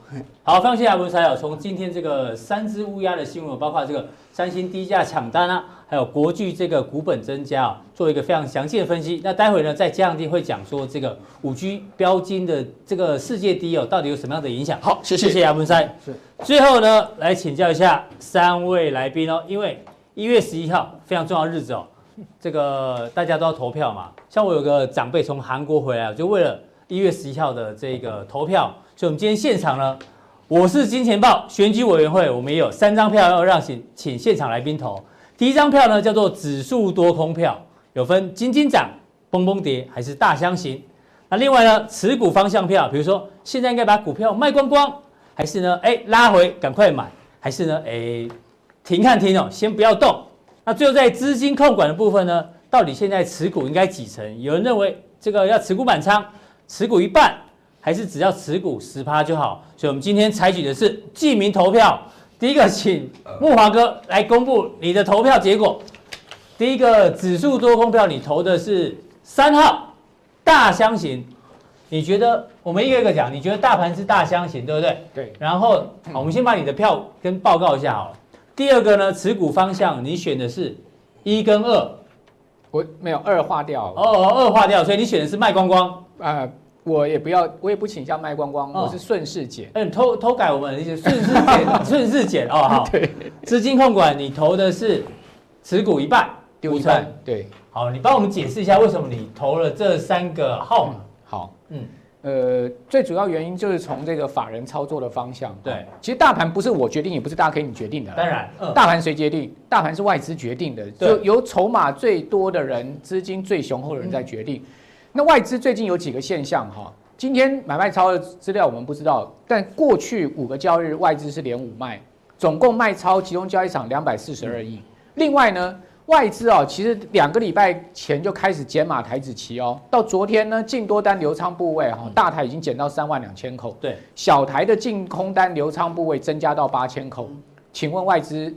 好，非常谢谢阿文师哦。从今天这个三只乌鸦的新闻，包括这个三星低价抢单啊，还有国巨这个股本增加啊，做一个非常详细的分析。那待会呢，在加强錠会讲说这个五 G 标金的这个世界第一哦，到底有什么样的影响？好，谢谢，谢谢阿文师。是。最后呢，来请教一下三位来宾哦，因为一月十一号非常重要的日子哦，这个大家都要投票嘛。像我有个长辈从韩国回来，就为了。一月十一号的这个投票，所以我们今天现场呢，我是金钱豹选举委员会，我们也有三张票要让请请现场来宾投。第一张票呢叫做指数多空票，有分金金涨、崩崩跌还是大箱型。那另外呢，持股方向票，比如说现在应该把股票卖光光，还是呢，哎拉回赶快买，还是呢，哎停看停哦，先不要动。那最后在资金控管的部分呢，到底现在持股应该几成？有人认为这个要持股满仓。持股一半，还是只要持股十趴就好？所以，我们今天采取的是记名投票。第一个，请木华哥来公布你的投票结果。第一个指数多空票，你投的是三号大箱型。你觉得我们一个一个讲，你觉得大盘是大箱型，对不对？对。然后，我们先把你的票跟报告一下好了。第二个呢，持股方向你选的是一跟二，我没有二划掉。哦，二划掉，所以你选的是卖光光。啊、呃，我也不要，我也不倾向卖光光，哦、我是顺势减。嗯，偷偷改我们一些顺势减，<laughs> 顺势减哦，好。<laughs> 对，资金控管你投的是持股一半，丢一半。对，好，你帮我们解释一下为什么你投了这三个号码、嗯。好，嗯，呃，最主要原因就是从这个法人操作的方向。对，其实大盘不是我决定，也不是大家可以你决定的。当然，嗯、大盘谁决定？大盘是外资决定的，就由筹码最多的人、资金最雄厚的人在决定。嗯那外资最近有几个现象哈，今天买卖超的资料我们不知道，但过去五个交易日外资是连五卖，总共卖超集中交易场两百四十二亿。另外呢，外资啊，其实两个礼拜前就开始减码台子期哦，到昨天呢，净多单留仓部位哈，大台已经减到三万两千口，对，小台的净空单留仓部位增加到八千口。请问外资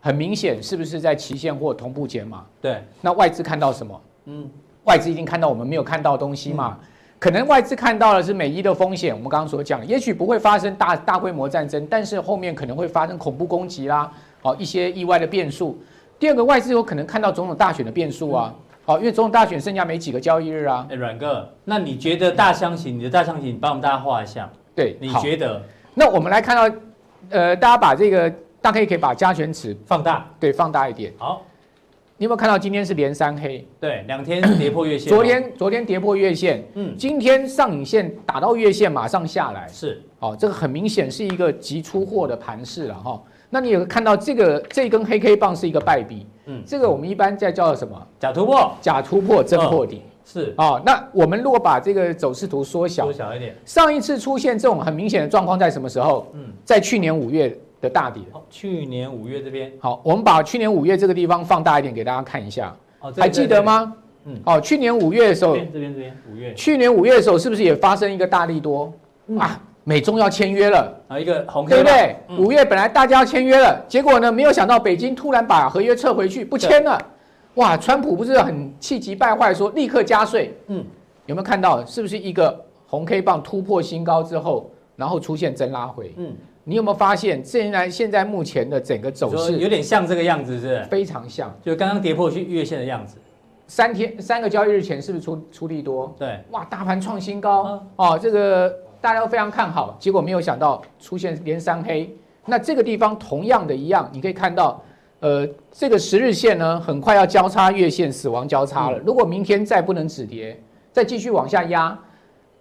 很明显是不是在期现货同步减码？对，那外资看到什么？嗯。外资一定看到我们没有看到的东西嘛？可能外资看到的是美伊的风险，我们刚刚所讲，也许不会发生大大规模战争，但是后面可能会发生恐怖攻击啦，好一些意外的变数。第二个，外资有可能看到总统大选的变数啊，好，因为总统大选剩下没几个交易日啊。哎，阮哥，那你觉得大箱型？你的大箱型，你帮我们大家画一下。对，你觉得？那我们来看到，呃，大家把这个，大家可以可以把加权尺放大，对，放大一点。好。你有没有看到今天是连三黑？对，两天跌破月线。昨天昨天跌破月线，嗯，今天上影线打到月线，马上下来。是，哦，这个很明显是一个急出货的盘势了哈。那你有看到这个这根黑 K 棒是一个败笔，嗯，这个我们一般在叫什么？假突破，假突破真破底。是，哦，那我们如果把这个走势图缩小，缩小一点，上一次出现这种很明显的状况在什么时候？嗯，在去年五月。的大底，去年五月这边好，我们把去年五月这个地方放大一点给大家看一下，哦，还记得吗？嗯，哦，去年五月的时候，这边这边五月，去年五月的时候是不是也发生一个大利多啊？美中要签约了，啊，一个红 K 对不对？五、嗯、月本来大家要签约了，结果呢，没有想到北京突然把合约撤回去，不签了。哇，川普不是很气急败坏，说立刻加税。嗯，有没有看到？是不是一个红 K 棒突破新高之后，然后出现真拉回？嗯，你有没有发现，现在现在目前的整个走势有点像这个样子，是不是？非常像，就刚刚跌破去月线的样子。三天三个交易日前是不是出出利多？对，哇，大盘创新高、嗯、哦，这个。大家都非常看好，结果没有想到出现连三黑。那这个地方同样的一样，你可以看到，呃，这个十日线呢，很快要交叉月线死亡交叉了。如果明天再不能止跌，再继续往下压，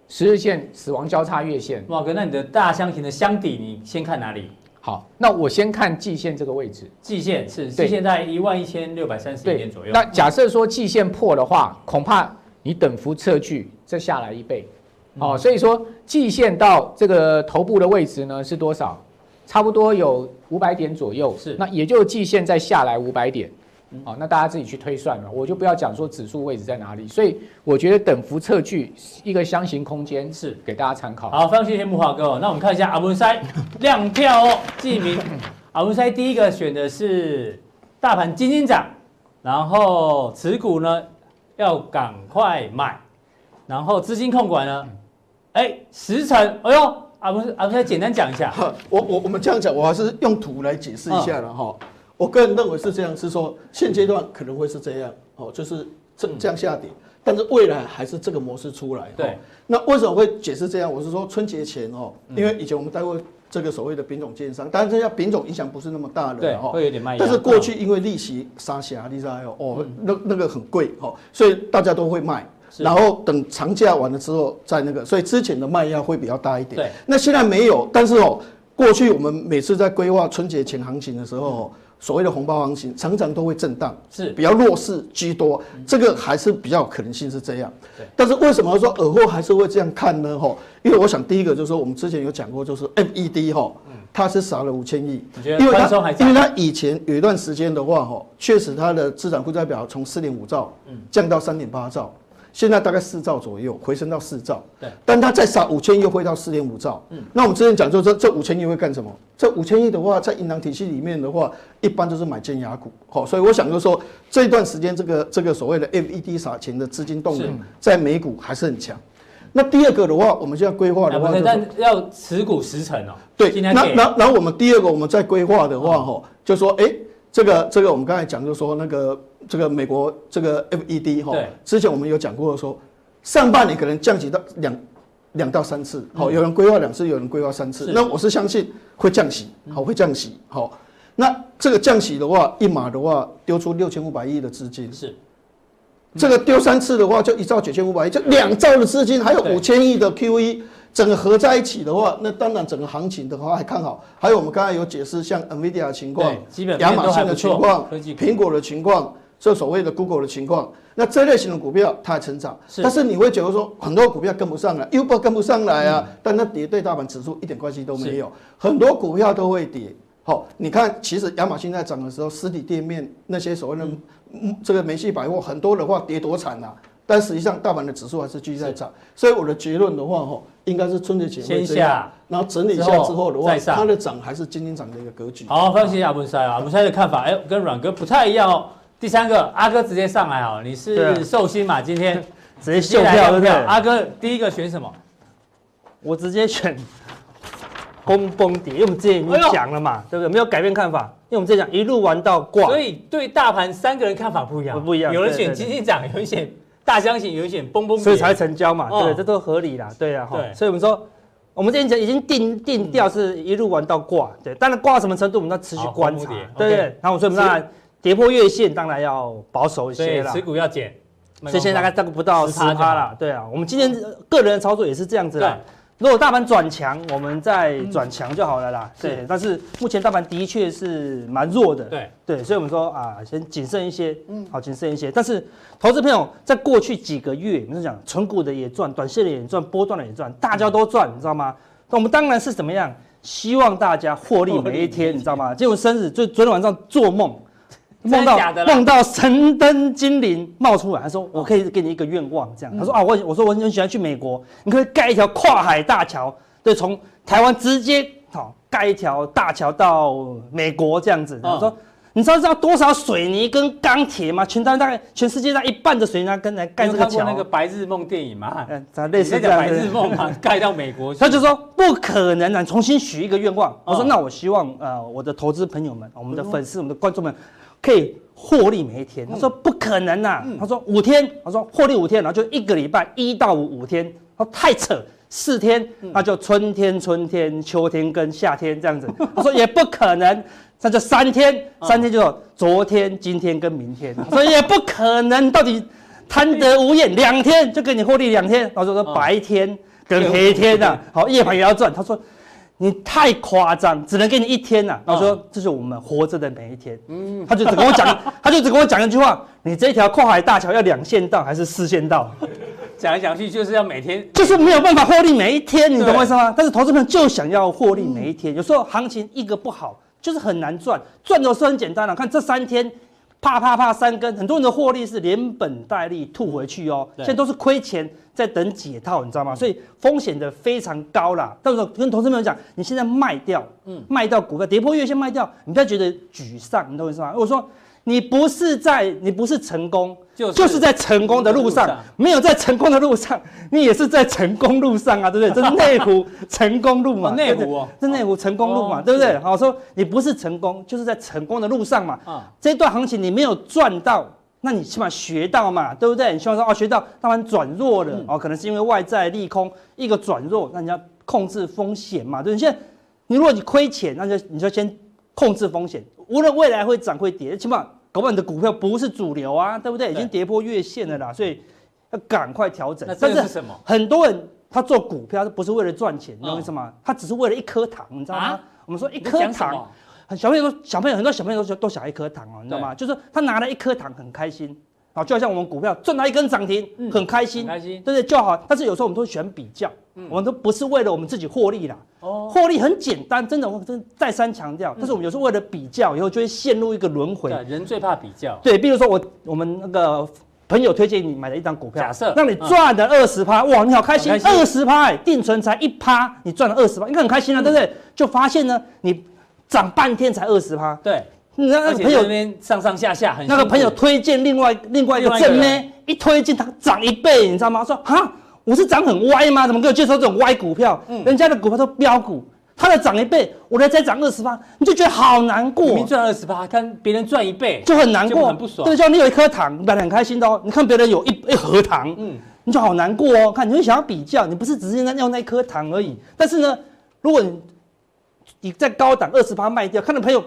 十日线死亡交叉月线。哇哥，那你的大箱型的箱底，你先看哪里？好，那我先看季线这个位置。季线是季线在一万一千六百三十一点左右。那假设说季线破的话，恐怕你等幅测距再下来一倍。哦，所以说季线到这个头部的位置呢是多少？差不多有五百点左右。是，那也就季线再下来五百点。哦，那大家自己去推算了，我就不要讲说指数位置在哪里。所以我觉得等幅测距一个箱型空间是给大家参考。好，非常谢谢木华哥。那我们看一下阿文塞亮票哦，记名。阿文塞第一个选的是大盘金金涨，然后持股呢要赶快买，然后资金控管呢。哎，十成，哎呦，啊不是，啊不是，简单讲一下。我我我们这样讲，我还是用图来解释一下了哈。嗯、我个人认为是这样，是说现阶段可能会是这样，哦，就是这这样下跌，嗯、但是未来还是这个模式出来。对。那为什么会解释这样？我是说春节前哦，因为以前我们待过这个所谓的品种建商，当然这家品种影响不是那么大的，对，会有点卖。但是过去因为利息杀下，你知道哦，那那个很贵哦，所以大家都会卖。然后等长假完了之后再那个，所以之前的卖压会比较大一点。对，那现在没有，但是哦，过去我们每次在规划春节前行情的时候，所谓的红包行情常常都会震荡，是比较弱势居多，这个还是比较可能性是这样。对，但是为什么说尔后还是会这样看呢？哈，因为我想第一个就是说，我们之前有讲过，就是 FED 哈，它是少了五千亿，因为它因为它以前有一段时间的话哈，确实它的资产负债表从四点五兆降到三点八兆。现在大概四兆左右，回升到四兆。对，但它再撒五千亿，又回到四点五兆。嗯，那我们之前讲说，这这五千亿会干什么？这五千亿的话，在银行体系里面的话，一般都是买尖牙股。好，所以我想就是说，这段时间这个这个所谓的 FED 撒钱的资金动能，在美股还是很强。那第二个的话，我们现在规划的话，但要持股十成哦。对，那那那我们第二个我们在规划的话，哈，就说哎。这个这个我们刚才讲，就是说那个这个美国这个 FED 哈，之前我们有讲过说，上半年可能降息到两两到三次，好，有人规划两次，有人规划三次，那我是相信会降息，好，会降息，好，那这个降息的话，一码的话丢出六千五百亿的资金，是，这个丢三次的话就一兆九千五百亿，就两兆的资金，还有五千亿的 QE。整个合在一起的话，那当然整个行情的话还看好。还有我们刚才有解释，像 NVIDIA 的情况，亚马逊的情况，苹果的情况，这所谓的 Google 的情况，那这类型的股票它还成长。是但是你会觉得说，很多股票跟不上来，Uber 跟不上来啊，嗯、但它跌对大盘指数一点关系都没有。很多股票都会跌。好，你看，其实亚马逊在涨的时候，实体店面那些所谓的这个梅西百货，很多的话跌多惨啊。但实际上，大盘的指数还是继续在涨，所以我的结论的话，吼，应该是春节前会这样，下然后整理一下之后的话，它的涨还是今天涨的一个格局。好，非常谢谢阿文塞啊，阿文塞的看法，哎，跟阮哥不太一样哦。第三个，阿哥直接上来哦，你是寿星嘛？今天 <laughs> 直接秀票，对不对？阿哥第一个选什么？我直接选攻崩跌，因为我们之前已经讲了嘛，哎、对不对？没有改变看法，因为我们之前讲一路玩到挂，所以对大盘三个人看法不一样，不一样。有人选基金涨，<laughs> 有人选。大箱型有人选崩崩，所以才成交嘛，对，这都合理啦，对啊，对，所以我们说，我们之前讲已经定定调是一路玩到挂，对，当然挂什么程度，我们要持续观察，对对。然后我说我们当然跌破月线，当然要保守一些啦，持股要减，所以现在大概大概不到十趴了，对啊，我们今天个人的操作也是这样子的。如果大盘转强，我们再转强就好了啦。嗯、对，但是目前大盘的确是蛮弱的。对对，所以我们说啊，先谨慎一些。嗯，好，谨慎一些。但是，投资朋友在过去几个月，我们讲纯股的也赚，短线的也赚，波段的也赚，大家都赚，你知道吗？那我们当然是怎么样？希望大家获利每一天，你知道吗？结果生日就昨天晚上做梦。梦到梦到神灯精灵冒出来，他说：“我可以给你一个愿望，这样。”他说：“啊，我我说我很喜欢去美国，你可以盖一条跨海大桥，对，从台湾直接好盖一条大桥到美国这样子。他说。你知道知道多少水泥跟钢铁吗？全台大概全世界上一半的水泥跟来盖这个桥。那个白日梦电影嘛，嗯，咱类似这样白日梦嘛，<laughs> 盖到美国去。他就说不可能啊，重新许一个愿望。我说那我希望呃我的投资朋友们、我们的粉丝、我们的观众们可以获利每一天。他说不可能啊，他说五天，他说获利五天，然后就一个礼拜一到五五天。他说太扯，四天那就春天、春天、秋天跟夏天这样子。他说也不可能。那就三天，三天就昨天、今天跟明天，所以也不可能到底贪得无厌，两天就给你获利两天。然后说白天跟黑天呐，<laughs> 好夜盘也要赚。他说你太夸张，只能给你一天呐。然后说这是我们活着的每一天。嗯，他就只跟我讲，<laughs> 他就只跟我讲一句话：你这条跨海大桥要两线道还是四线道？讲来讲去就是要每天，就是没有办法获利每一天，你懂我意思吗？但是投资朋友就想要获利每一天，有时候行情一个不好。就是很难赚，赚的是很简单了、啊。看这三天，啪啪啪三根，很多人的获利是连本带利吐回去哦。现在都是亏钱，在等解套，你知道吗？所以风险的非常高啦。到时候跟同事们讲，你现在卖掉，嗯，卖掉股票跌破月线卖掉，你不要觉得沮丧，你懂我意思吗？我说。你不是在，你不是成功，就是就是在成功的路上，没有在成功的路上，<laughs> 你也是在成功路上啊，对不对？这是 <laughs> 内湖成功路嘛，内湖哦，这内湖成功路嘛，对不对？好说你不是成功，就是在成功的路上嘛。啊，这段行情你没有赚到，那你起码学到嘛，对不对？你希望说哦，学到当然转弱了哦，可能是因为外在利空一个转弱，那你要控制风险嘛，对不对？现在你如果你亏钱，那就你就先控制风险，无论未来会涨会跌，起码。老板的股票不是主流啊，对不对？已经跌破月线了啦，所以要赶快调整。那这是什么？很多人他做股票他不是为了赚钱，你知道为什么？他只是为了一颗糖，你知道吗？我们说一颗糖，小朋友都小朋友很多小朋友都都想一颗糖哦，你知道吗？就是他拿了一颗糖很开心。好，就好像我们股票赚到一根涨停，很开心，开心，对不对？就好。但是有时候我们都喜欢比较，我们都不是为了我们自己获利啦。哦，获利很简单，真的，我真再三强调。但是我们有时候为了比较，以后就会陷入一个轮回。人最怕比较。对，比如说我我们那个朋友推荐你买了一张股票，假设让你赚了二十趴，哇，你好开心，二十趴，定存才一趴，你赚了二十趴，应该很开心啊，对不对？就发现呢，你涨半天才二十趴，对。那个朋友那边上上下下很，那个朋友推荐另外另外一个正妹，一推荐他涨一倍，你知道吗？说哈，我是涨很歪吗？怎么给我介绍这种歪股票？嗯，人家的股票都飙股，他的涨一倍，我的才涨二十八，你就觉得好难过。你赚二十八，看别人赚一倍，就很难过，很不爽。对，就你有一颗糖，你本来很开心的哦。你看别人有一一盒糖，嗯，你就好难过哦。看，你会想要比较，你不是只是在要那一颗糖而已。但是呢，如果你你在高档二十八卖掉，看到朋友。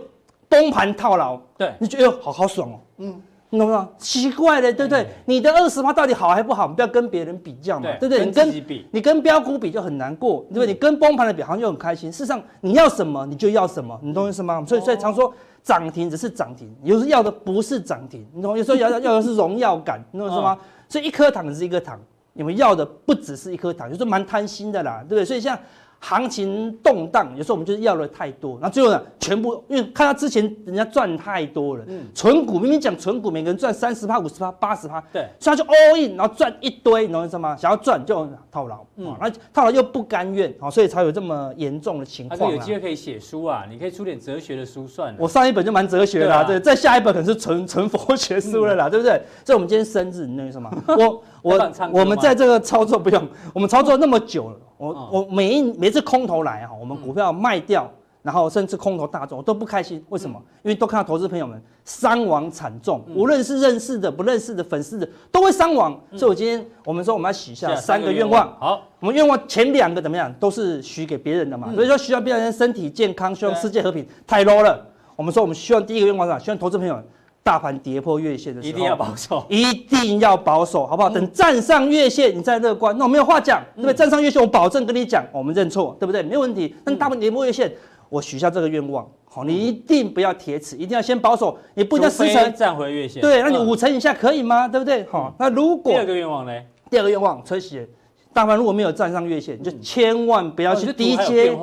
崩盘套牢，对，你觉得好好爽哦，嗯，你懂不懂？奇怪的，对不对？你的二十趴到底好还不好？你不要跟别人比较嘛，对不对？你跟你跟标股比就很难过，对不对？你跟崩盘的比好像就很开心。事实上，你要什么你就要什么，你懂我意思吗？所以所以常说涨停只是涨停，有时候要的不是涨停，你懂？有时候要要的是荣耀感，你懂我意思吗？所以一颗糖只是一颗糖，你们要的不只是一颗糖，就是蛮贪心的啦，对不对？所以像。行情动荡，有时候我们就是要的太多，那最后呢，全部因为看他之前人家赚太多了，嗯，存股明明讲存股，每个人赚三十趴、五十趴、八十趴，对，所以他就 all in，然后赚一堆，你懂我意思吗？想要赚就套牢，嗯，那套牢又不甘愿，好，所以才有这么严重的情况。那有机会可以写书啊，你可以出点哲学的书算了。我上一本就蛮哲学的啦，对，再下一本可能是纯纯佛学书了啦，对不对？所以我们今天生日，你懂我意思吗？<laughs> 我我我们在这个操作不用，我们操作那么久了。我我每一每次空头来哈，我们股票卖掉，然后甚至空头大众我都不开心。为什么？因为都看到投资朋友们伤亡惨重，无论是认识的、不认识的、粉丝的，都会伤亡。所以，我今天我们说我们要许下三个愿望。好，我们愿望前两个怎么样？都是许给别人的嘛。所以说，需要别人身体健康，希望世界和平，太 low 了。我们说，我们希望第一个愿望是啥？希望投资朋友。大盘跌破月线的时候，一定要保守，一定要保守，好不好？等站上月线，你再乐观，那我没有话讲，对不对？站上月线，我保证跟你讲，我们认错，对不对？没有问题。但大盘跌破月线，我许下这个愿望，好，你一定不要铁齿，一定要先保守，你不一定要十成站回月线，对，那你五成以下可以吗？对不对？好，那如果第二个愿望呢？第二个愿望，崔喜。大盘如果没有站上月线，你就千万不要去低接。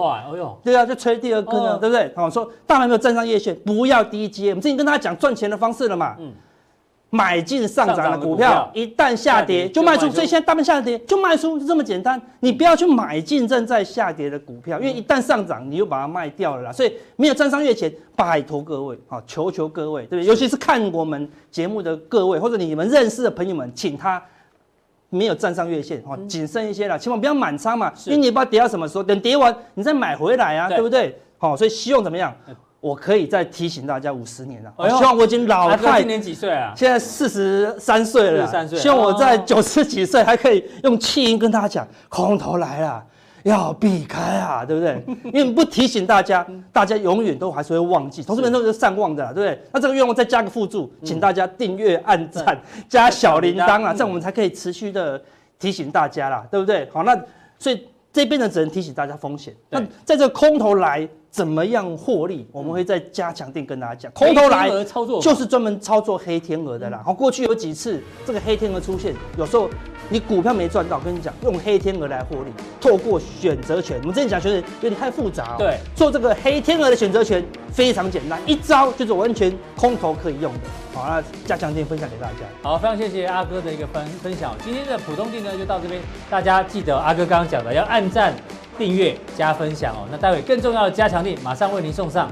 对啊，就吹第二根了，对不对？好，说大盘没有站上月线，不要低接。我们之前跟大家讲赚钱的方式了嘛。嗯。买进上涨的股票，一旦下跌就卖出，所以现在大盘下跌就卖出，就这么简单。你不要去买进正在下跌的股票，因为一旦上涨，你就把它卖掉了啦。所以没有站上月线，拜托各位啊，求求各位，对不对？尤其是看我们节目的各位，或者你们认识的朋友们，请他没有站上月线，哈，谨慎一些啦，千万不要满仓嘛，因为你也不知道跌到什么时候，等跌完你再买回来啊，对不对？好，所以希望怎么样？我可以再提醒大家五十年了，我希望我已经老太。今年几岁啊？现在四十三岁了。四十三岁。希望我在九十几岁还可以用气音跟大家讲，空头来了，要避开啊，对不对？<laughs> 因为不提醒大家，大家永远都还是会忘记。同事们都是善忘的，对不对？那这个愿望再加个附注，请大家订阅、按赞、加小铃铛啊，这样我们才可以持续的提醒大家啦，对不对？好，那所以这边呢，只能提醒大家风险。那在这个空头来。怎么样获利？我们会再加强錠跟大家讲。空头来操作就是专门操作黑天鹅的啦。好，过去有几次这个黑天鹅出现，有时候你股票没赚到，跟你讲用黑天鹅来获利，透过选择权。我们之前讲选择有点太复杂哦。对，做这个黑天鹅的选择权非常简单，一招就是完全空头可以用的。好，那加强錠分享给大家。好，非常谢谢阿哥的一个分分享。今天的普通定呢就到这边，大家记得阿哥刚刚讲的要按赞。订阅加分享哦，那待会更重要的加强力马上为您送上。